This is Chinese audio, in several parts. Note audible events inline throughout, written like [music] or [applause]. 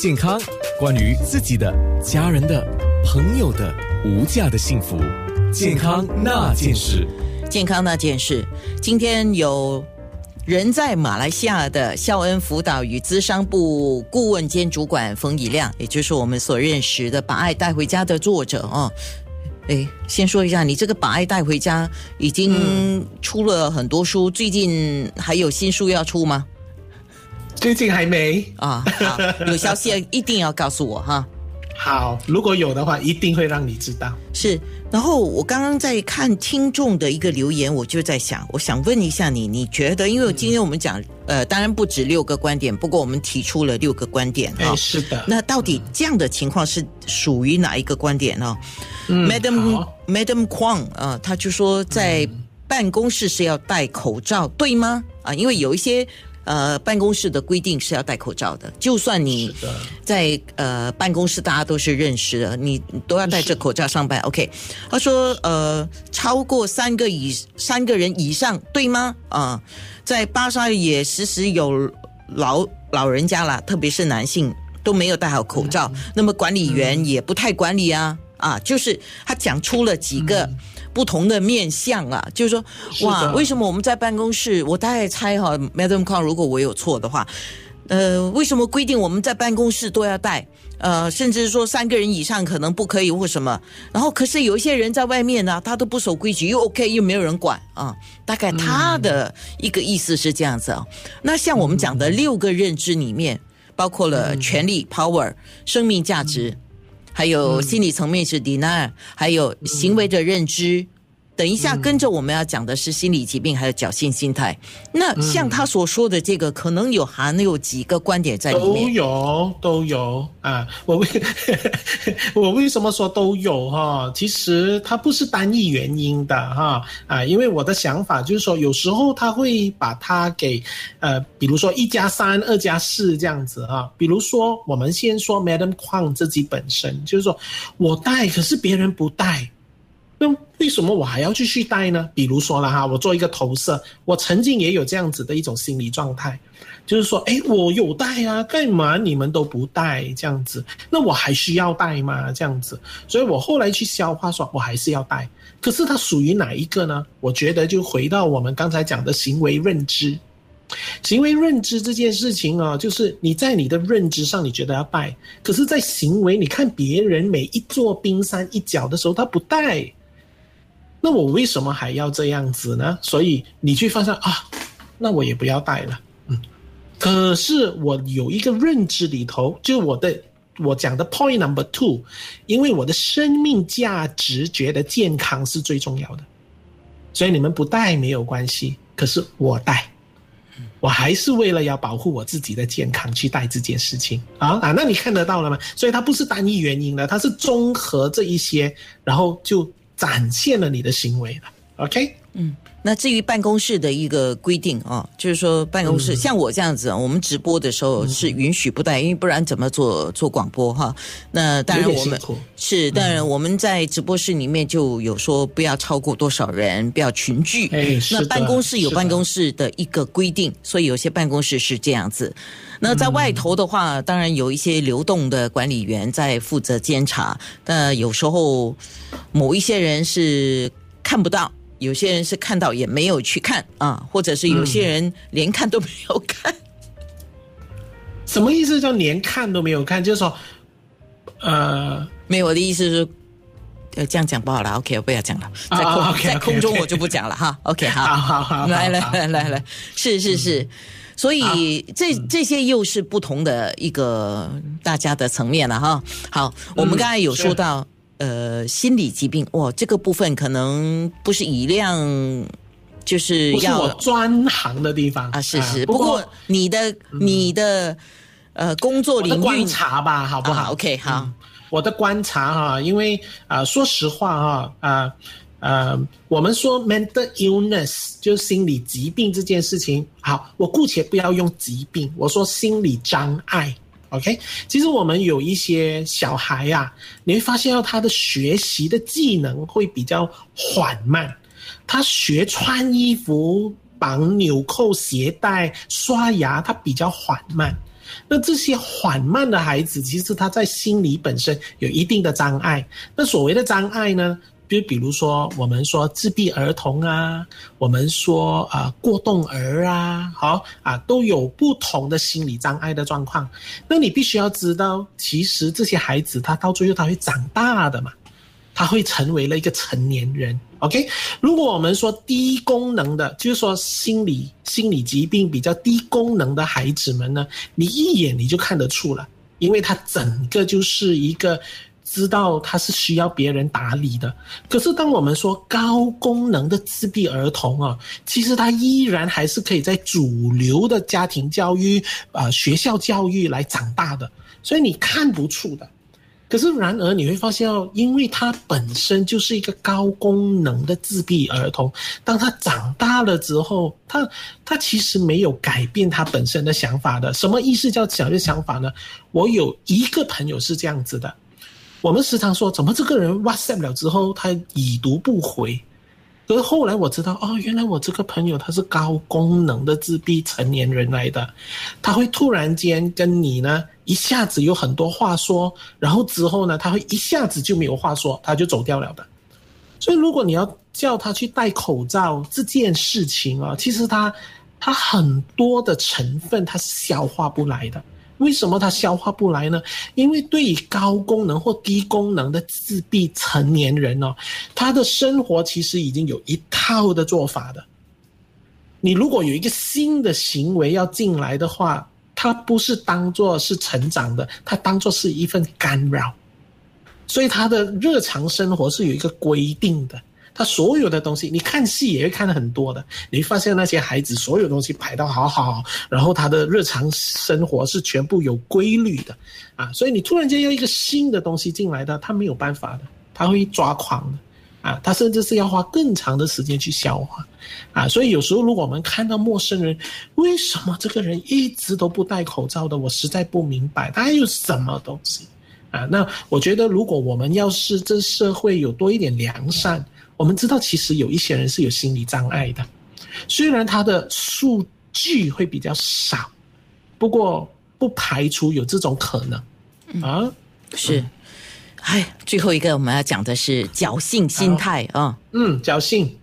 健康，关于自己的、家人的、朋友的无价的幸福，健康那件事。健康那件事，今天有人在马来西亚的孝恩辅导与资商部顾问兼主管冯以亮，也就是我们所认识的《把爱带回家》的作者哦。哎，先说一下，你这个《把爱带回家》已经出了很多书，最近还有新书要出吗？最近还没啊，好，有消息一定要告诉我哈。[laughs] 好，如果有的话，一定会让你知道。是，然后我刚刚在看听众的一个留言，我就在想，我想问一下你，你觉得？因为今天我们讲，呃，当然不止六个观点，不过我们提出了六个观点啊。是的。那到底这样的情况是属于哪一个观点呢？Madam Madam Kwang 啊，他就说在办公室是要戴口罩，对吗？啊，因为有一些。呃，办公室的规定是要戴口罩的，就算你在呃办公室大家都是认识的，你都要戴着口罩上班。OK，他说呃，超过三个以三个人以上，对吗？啊，在巴沙也时时有老老人家啦，特别是男性都没有戴好口罩，那么管理员也不太管理啊啊，就是他讲出了几个。不同的面相啊，就是说，哇，为什么我们在办公室？我大概猜哈，Madam Kong，如果我有错的话，呃，为什么规定我们在办公室都要带？呃，甚至说三个人以上可能不可以或什么？然后可是有一些人在外面呢，他都不守规矩，又 OK，又没有人管啊。大概他的一个意思是这样子啊。那像我们讲的六个认知里面，包括了权力 （power）、生命价值。还有心理层面是 deny，还有行为的认知。等一下，跟着我们要讲的是心理疾病，还有侥幸心态。那像他所说的这个，可能有含有几个观点在里面。都有，都有啊！我为 [laughs] 我为什么说都有哈？其实它不是单一原因的哈啊！因为我的想法就是说，有时候他会把它给呃，比如说一加三、二加四这样子哈。比如说，我们先说 Madam Kwang 自己本身，就是说我带，可是别人不带。那为什么我还要继续带呢？比如说了哈，我做一个投射，我曾经也有这样子的一种心理状态，就是说，哎，我有带啊，干嘛你们都不带这样子？那我还需要带吗？这样子，所以我后来去消化，说我还是要带。可是它属于哪一个呢？我觉得就回到我们刚才讲的行为认知，行为认知这件事情啊，就是你在你的认知上你觉得要带，可是在行为，你看别人每一座冰山一角的时候，他不带。那我为什么还要这样子呢？所以你去发现啊，那我也不要带了。嗯，可是我有一个认知里头，就我的我讲的 point number two，因为我的生命价值觉得健康是最重要的，所以你们不带没有关系。可是我带，我还是为了要保护我自己的健康去带这件事情啊啊！那你看得到了吗？所以它不是单一原因的，它是综合这一些，然后就。展现了你的行为了，OK？嗯，那至于办公室的一个规定啊，就是说办公室像我这样子，我们直播的时候是允许不带，因为不然怎么做做广播哈？那当然我们是，当然我们在直播室里面就有说不要超过多少人，不要群聚。那办公室有办公室的一个规定，所以有些办公室是这样子。那在外头的话，当然有一些流动的管理员在负责监察。那有时候某一些人是看不到，有些人是看到也没有去看啊，或者是有些人连看都没有看。什么意思？叫连看都没有看？就是说，呃，没有我的意思是，呃，这样讲不好了。OK，我不要讲了，在空在空中我就不讲了哈。[laughs] OK，好，好，好，来来来来来，是是是。所以这这些又是不同的一个大家的层面了哈。好，我们刚才有说到呃心理疾病哇，这个部分可能不是以量，就是要我专行的地方啊。是是，不过你的你的呃工作领域观察吧，好不好？OK，好，我的观察哈，因为啊，说实话哈啊。呃，我们说 mental illness 就是心理疾病这件事情。好，我姑且不要用疾病，我说心理障碍。OK，其实我们有一些小孩呀，你会发现到他的学习的技能会比较缓慢，他学穿衣服、绑纽扣、鞋带、刷牙，他比较缓慢。那这些缓慢的孩子，其实他在心理本身有一定的障碍。那所谓的障碍呢，就比如说我们说自闭儿童啊，我们说啊过动儿啊，好啊，都有不同的心理障碍的状况。那你必须要知道，其实这些孩子他到最后他会长大的嘛。他会成为了一个成年人，OK？如果我们说低功能的，就是说心理心理疾病比较低功能的孩子们呢，你一眼你就看得出了，因为他整个就是一个知道他是需要别人打理的。可是当我们说高功能的自闭儿童啊，其实他依然还是可以在主流的家庭教育啊学校教育来长大的，所以你看不出的。可是，然而你会发现哦，因为他本身就是一个高功能的自闭儿童，当他长大了之后，他他其实没有改变他本身的想法的。什么意思叫小的想法呢？我有一个朋友是这样子的，我们时常说，怎么这个人 WhatsApp 了之后，他已读不回。可是后来我知道，哦，原来我这个朋友他是高功能的自闭成年人来的，他会突然间跟你呢一下子有很多话说，然后之后呢他会一下子就没有话说，他就走掉了的。所以如果你要叫他去戴口罩这件事情啊，其实他他很多的成分他是消化不来的。为什么他消化不来呢？因为对于高功能或低功能的自闭成年人哦，他的生活其实已经有一套的做法的。你如果有一个新的行为要进来的话，他不是当做是成长的，他当做是一份干扰，所以他的日常生活是有一个规定的。他所有的东西，你看戏也会看的很多的。你会发现那些孩子所有东西排到好好，然后他的日常生活是全部有规律的，啊，所以你突然间要一个新的东西进来的，他没有办法的，他会抓狂的，啊，他甚至是要花更长的时间去消化，啊，所以有时候如果我们看到陌生人，为什么这个人一直都不戴口罩的，我实在不明白他有什么东西，啊，那我觉得如果我们要是这社会有多一点良善。我们知道，其实有一些人是有心理障碍的，虽然他的数据会比较少，不过不排除有这种可能啊。是，哎，最后一个我们要讲的是侥幸心态啊。嗯，侥幸，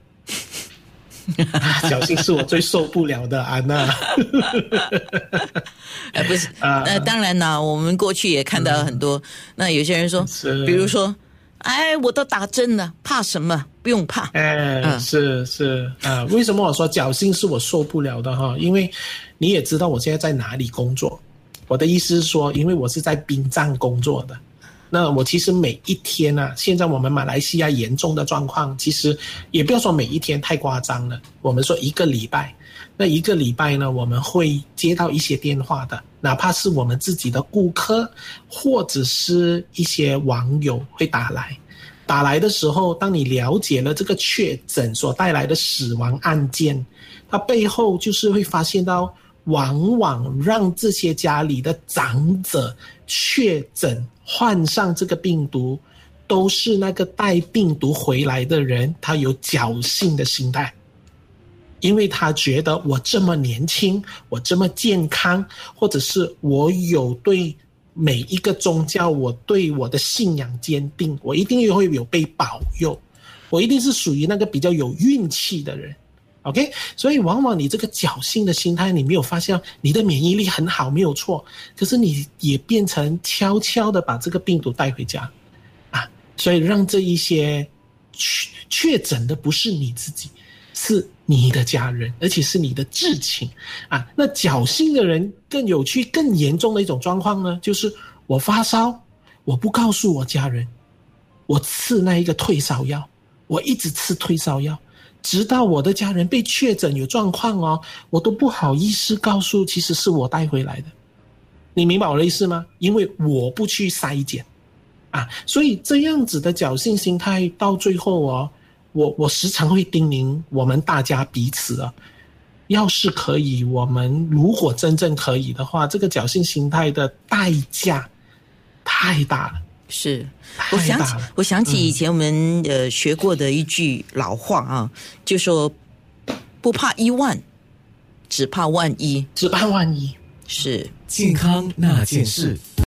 侥幸是我最受不了的，安娜。呃，不是，呃，当然呢，我们过去也看到很多，那有些人说，比如说。哎，我都打针了，怕什么？不用怕。哎，是是啊，为什么我说侥幸是我受不了的哈？因为你也知道我现在在哪里工作。我的意思是说，因为我是在殡葬工作的，那我其实每一天啊，现在我们马来西亚严重的状况，其实也不要说每一天太夸张了，我们说一个礼拜。那一个礼拜呢，我们会接到一些电话的，哪怕是我们自己的顾客，或者是一些网友会打来。打来的时候，当你了解了这个确诊所带来的死亡案件，它背后就是会发现到，往往让这些家里的长者确诊患上这个病毒，都是那个带病毒回来的人，他有侥幸的心态。因为他觉得我这么年轻，我这么健康，或者是我有对每一个宗教，我对我的信仰坚定，我一定会有被保佑，我一定是属于那个比较有运气的人。OK，所以往往你这个侥幸的心态，你没有发现你的免疫力很好，没有错，可是你也变成悄悄的把这个病毒带回家啊，所以让这一些确确诊的不是你自己。是你的家人，而且是你的至亲啊！那侥幸的人更有趣、更严重的一种状况呢，就是我发烧，我不告诉我家人，我吃那一个退烧药，我一直吃退烧药，直到我的家人被确诊有状况哦，我都不好意思告诉，其实是我带回来的。你明白我的意思吗？因为我不去筛检啊，所以这样子的侥幸心态到最后哦。我我时常会叮咛我们大家彼此啊，要是可以，我们如果真正可以的话，这个侥幸心态的代价太大了。是，我想起我想起以前我们呃学过的一句老话啊，就说不怕一万，只怕万一，只怕万一。是健康那件事。